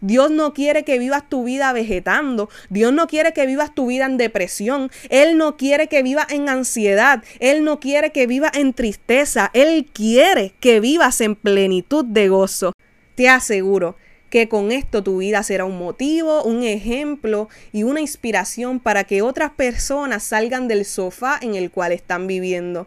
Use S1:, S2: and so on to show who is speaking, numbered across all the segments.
S1: Dios no quiere que vivas tu vida vegetando. Dios no quiere que vivas tu vida en depresión. Él no quiere que vivas en ansiedad. Él no quiere que vivas en tristeza. Él quiere que vivas en plenitud de gozo. Te aseguro que con esto tu vida será un motivo, un ejemplo y una inspiración para que otras personas salgan del sofá en el cual están viviendo.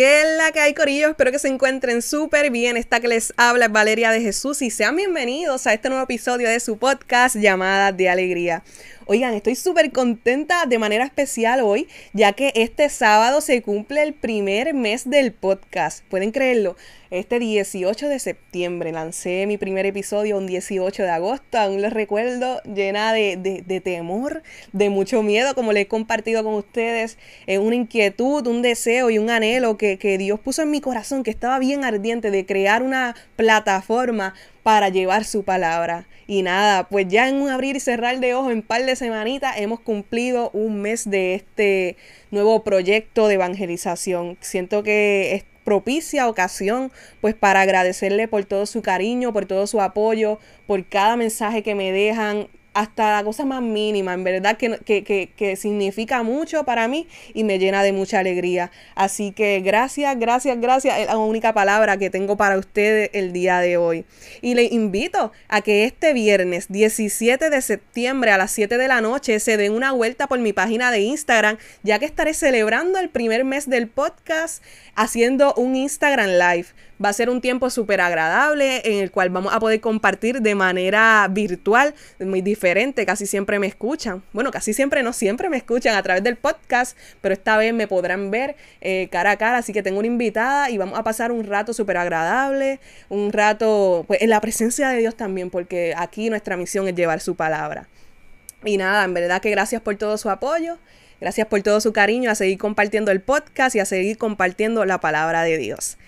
S1: ¿Qué es la que hay, Corillo? Espero que se encuentren súper bien. Esta que les habla es Valeria de Jesús y sean bienvenidos a este nuevo episodio de su podcast llamada de Alegría. Oigan, estoy súper contenta de manera especial hoy, ya que este sábado se cumple el primer mes del podcast. ¿Pueden creerlo? Este 18 de septiembre lancé mi primer episodio un 18 de agosto, aún lo recuerdo, llena de, temor, de mucho miedo, como le he compartido con ustedes, eh, una inquietud, un deseo y un anhelo que, que Dios puso en mi corazón, que estaba bien ardiente de crear una plataforma para llevar su palabra. Y nada, pues ya en un abrir y cerrar de ojos, en par de semanitas, hemos cumplido un mes de este nuevo proyecto de evangelización. Siento que es propicia ocasión pues para agradecerle por todo su cariño, por todo su apoyo, por cada mensaje que me dejan hasta la cosa más mínima, en verdad que, que, que, significa mucho para mí y me llena de mucha alegría. Así que gracias, gracias, gracias. Es la única palabra que tengo para ustedes el día de hoy. Y le invito a que este viernes 17 de septiembre a las 7 de la noche se den una vuelta por mi página de Instagram, ya que estaré celebrando el primer mes del podcast haciendo un Instagram Live. Va a ser un tiempo súper agradable en el cual vamos a poder compartir de manera virtual, muy diferente. Casi siempre me escuchan. Bueno, casi siempre no siempre me escuchan a través del podcast, pero esta vez me podrán ver eh, cara a cara. Así que tengo una invitada y vamos a pasar un rato súper agradable, un rato pues, en la presencia de Dios también, porque aquí nuestra misión es llevar su palabra. Y nada, en verdad que gracias por todo su apoyo. Gracias por todo su cariño, a seguir compartiendo el podcast y a seguir compartiendo la palabra de Dios.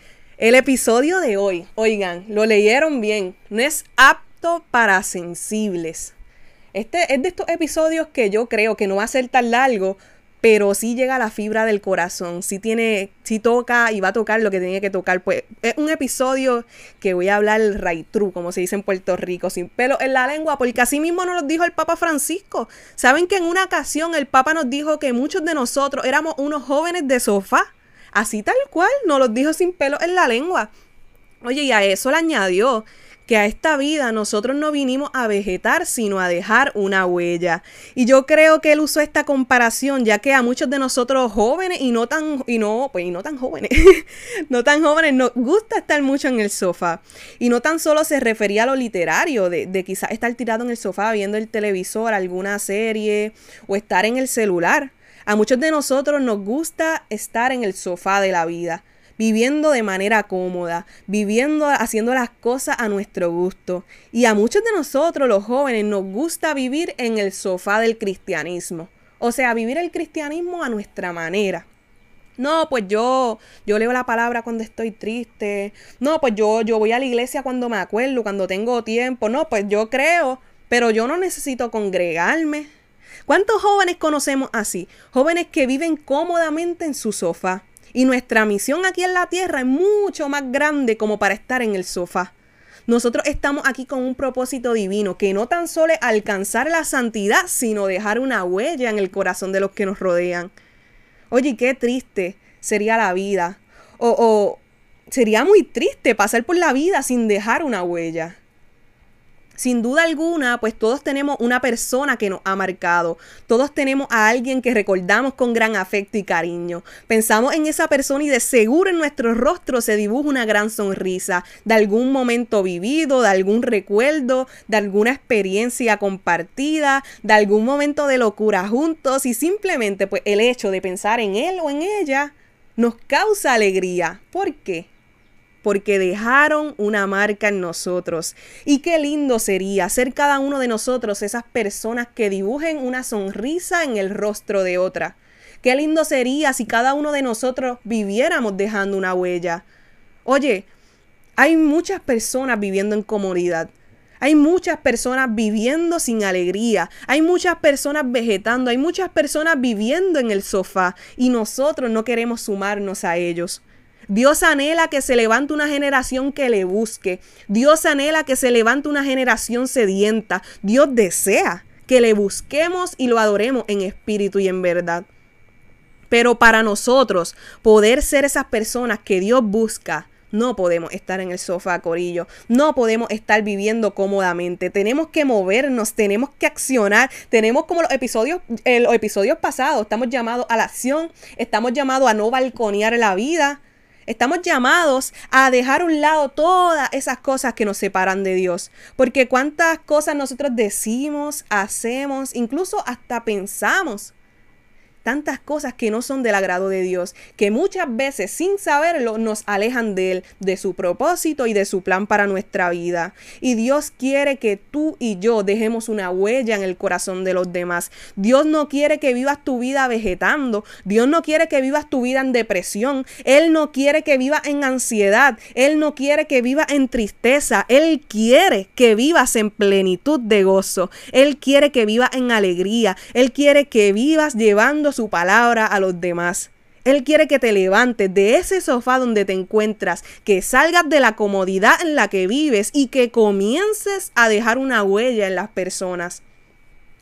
S1: El episodio de hoy, oigan, lo leyeron bien, no es apto para sensibles. Este es de estos episodios que yo creo que no va a ser tan largo, pero sí llega a la fibra del corazón, sí tiene, sí toca y va a tocar lo que tiene que tocar. Pues es un episodio que voy a hablar right true, como se dice en Puerto Rico, sin pelo en la lengua, porque así mismo nos lo dijo el Papa Francisco. Saben que en una ocasión el Papa nos dijo que muchos de nosotros éramos unos jóvenes de sofá Así tal cual, nos los dijo sin pelo en la lengua. Oye, y a eso le añadió que a esta vida nosotros no vinimos a vegetar, sino a dejar una huella. Y yo creo que él usó esta comparación, ya que a muchos de nosotros jóvenes y no tan, y no, pues, y no tan jóvenes, no tan jóvenes, nos gusta estar mucho en el sofá. Y no tan solo se refería a lo literario, de, de quizás estar tirado en el sofá viendo el televisor, alguna serie, o estar en el celular. A muchos de nosotros nos gusta estar en el sofá de la vida, viviendo de manera cómoda, viviendo, haciendo las cosas a nuestro gusto. Y a muchos de nosotros, los jóvenes, nos gusta vivir en el sofá del cristianismo. O sea, vivir el cristianismo a nuestra manera. No, pues yo, yo leo la palabra cuando estoy triste. No, pues yo, yo voy a la iglesia cuando me acuerdo, cuando tengo tiempo. No, pues yo creo, pero yo no necesito congregarme. ¿Cuántos jóvenes conocemos así? Jóvenes que viven cómodamente en su sofá. Y nuestra misión aquí en la tierra es mucho más grande como para estar en el sofá. Nosotros estamos aquí con un propósito divino, que no tan solo es alcanzar la santidad, sino dejar una huella en el corazón de los que nos rodean. Oye, qué triste sería la vida. O, o sería muy triste pasar por la vida sin dejar una huella. Sin duda alguna, pues todos tenemos una persona que nos ha marcado. Todos tenemos a alguien que recordamos con gran afecto y cariño. Pensamos en esa persona y de seguro en nuestro rostro se dibuja una gran sonrisa de algún momento vivido, de algún recuerdo, de alguna experiencia compartida, de algún momento de locura juntos y simplemente pues el hecho de pensar en él o en ella nos causa alegría. ¿Por qué? Porque dejaron una marca en nosotros. Y qué lindo sería ser cada uno de nosotros esas personas que dibujen una sonrisa en el rostro de otra. Qué lindo sería si cada uno de nosotros viviéramos dejando una huella. Oye, hay muchas personas viviendo en comodidad. Hay muchas personas viviendo sin alegría. Hay muchas personas vegetando. Hay muchas personas viviendo en el sofá. Y nosotros no queremos sumarnos a ellos. Dios anhela que se levante una generación que le busque. Dios anhela que se levante una generación sedienta. Dios desea que le busquemos y lo adoremos en espíritu y en verdad. Pero para nosotros poder ser esas personas que Dios busca, no podemos estar en el sofá, Corillo. No podemos estar viviendo cómodamente. Tenemos que movernos, tenemos que accionar. Tenemos como los episodios, eh, los episodios pasados, estamos llamados a la acción, estamos llamados a no balconear la vida. Estamos llamados a dejar a un lado todas esas cosas que nos separan de Dios. Porque cuántas cosas nosotros decimos, hacemos, incluso hasta pensamos tantas cosas que no son del agrado de Dios, que muchas veces sin saberlo nos alejan de Él, de su propósito y de su plan para nuestra vida. Y Dios quiere que tú y yo dejemos una huella en el corazón de los demás. Dios no quiere que vivas tu vida vegetando, Dios no quiere que vivas tu vida en depresión, Él no quiere que vivas en ansiedad, Él no quiere que vivas en tristeza, Él quiere que vivas en plenitud de gozo, Él quiere que vivas en alegría, Él quiere que vivas llevando su palabra a los demás. Él quiere que te levantes de ese sofá donde te encuentras, que salgas de la comodidad en la que vives y que comiences a dejar una huella en las personas.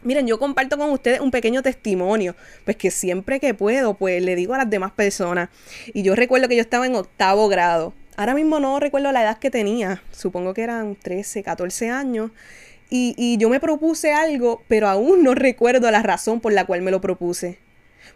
S1: Miren, yo comparto con ustedes un pequeño testimonio, pues que siempre que puedo, pues le digo a las demás personas. Y yo recuerdo que yo estaba en octavo grado. Ahora mismo no recuerdo la edad que tenía, supongo que eran 13, 14 años. Y, y yo me propuse algo, pero aún no recuerdo la razón por la cual me lo propuse.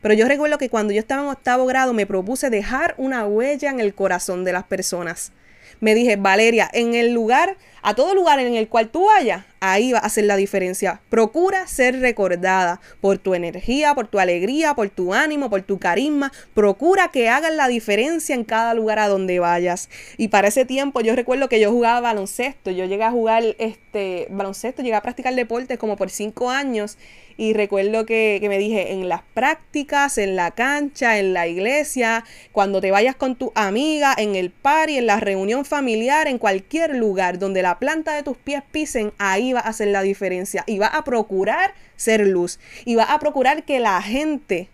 S1: Pero yo recuerdo que cuando yo estaba en octavo grado me propuse dejar una huella en el corazón de las personas. Me dije, Valeria, en el lugar, a todo lugar en el cual tú vayas, ahí va a ser la diferencia. Procura ser recordada por tu energía, por tu alegría, por tu ánimo, por tu carisma. Procura que hagan la diferencia en cada lugar a donde vayas. Y para ese tiempo yo recuerdo que yo jugaba baloncesto. Yo llegué a jugar este baloncesto, llegué a practicar deportes como por cinco años. Y recuerdo que, que, me dije, en las prácticas, en la cancha, en la iglesia, cuando te vayas con tu amiga, en el party, en la reunión familiar, en cualquier lugar donde la planta de tus pies pisen, ahí a hacer la diferencia y va a procurar ser luz y va a procurar que la gente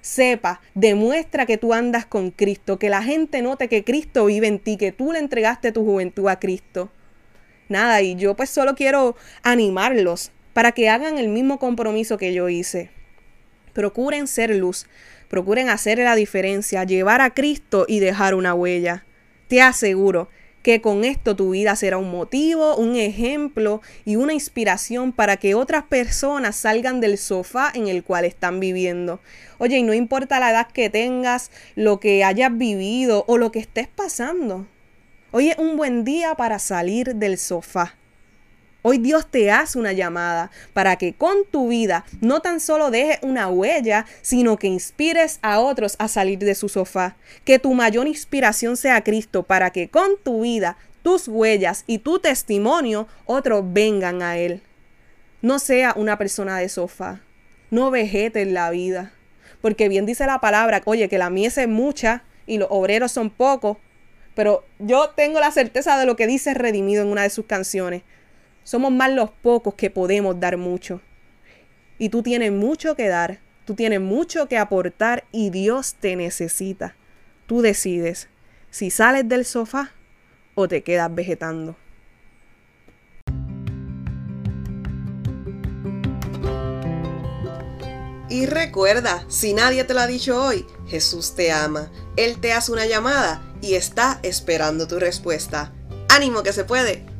S1: sepa, demuestra que tú andas con Cristo, que la gente note que Cristo vive en ti, que tú le entregaste tu juventud a Cristo. Nada, y yo pues solo quiero animarlos para que hagan el mismo compromiso que yo hice. Procuren ser luz, procuren hacer la diferencia, llevar a Cristo y dejar una huella. Te aseguro que con esto tu vida será un motivo, un ejemplo y una inspiración para que otras personas salgan del sofá en el cual están viviendo. Oye, y no importa la edad que tengas, lo que hayas vivido o lo que estés pasando. Hoy es un buen día para salir del sofá. Hoy Dios te hace una llamada para que con tu vida no tan solo dejes una huella, sino que inspires a otros a salir de su sofá. Que tu mayor inspiración sea Cristo para que con tu vida, tus huellas y tu testimonio otros vengan a Él. No sea una persona de sofá. No vegete en la vida. Porque bien dice la palabra, oye, que la mies es mucha y los obreros son pocos. Pero yo tengo la certeza de lo que dice Redimido en una de sus canciones. Somos más los pocos que podemos dar mucho. Y tú tienes mucho que dar, tú tienes mucho que aportar y Dios te necesita. Tú decides si sales del sofá o te quedas vegetando. Y recuerda, si nadie te lo ha dicho hoy, Jesús te ama. Él te hace una llamada y está esperando tu respuesta. Ánimo que se puede.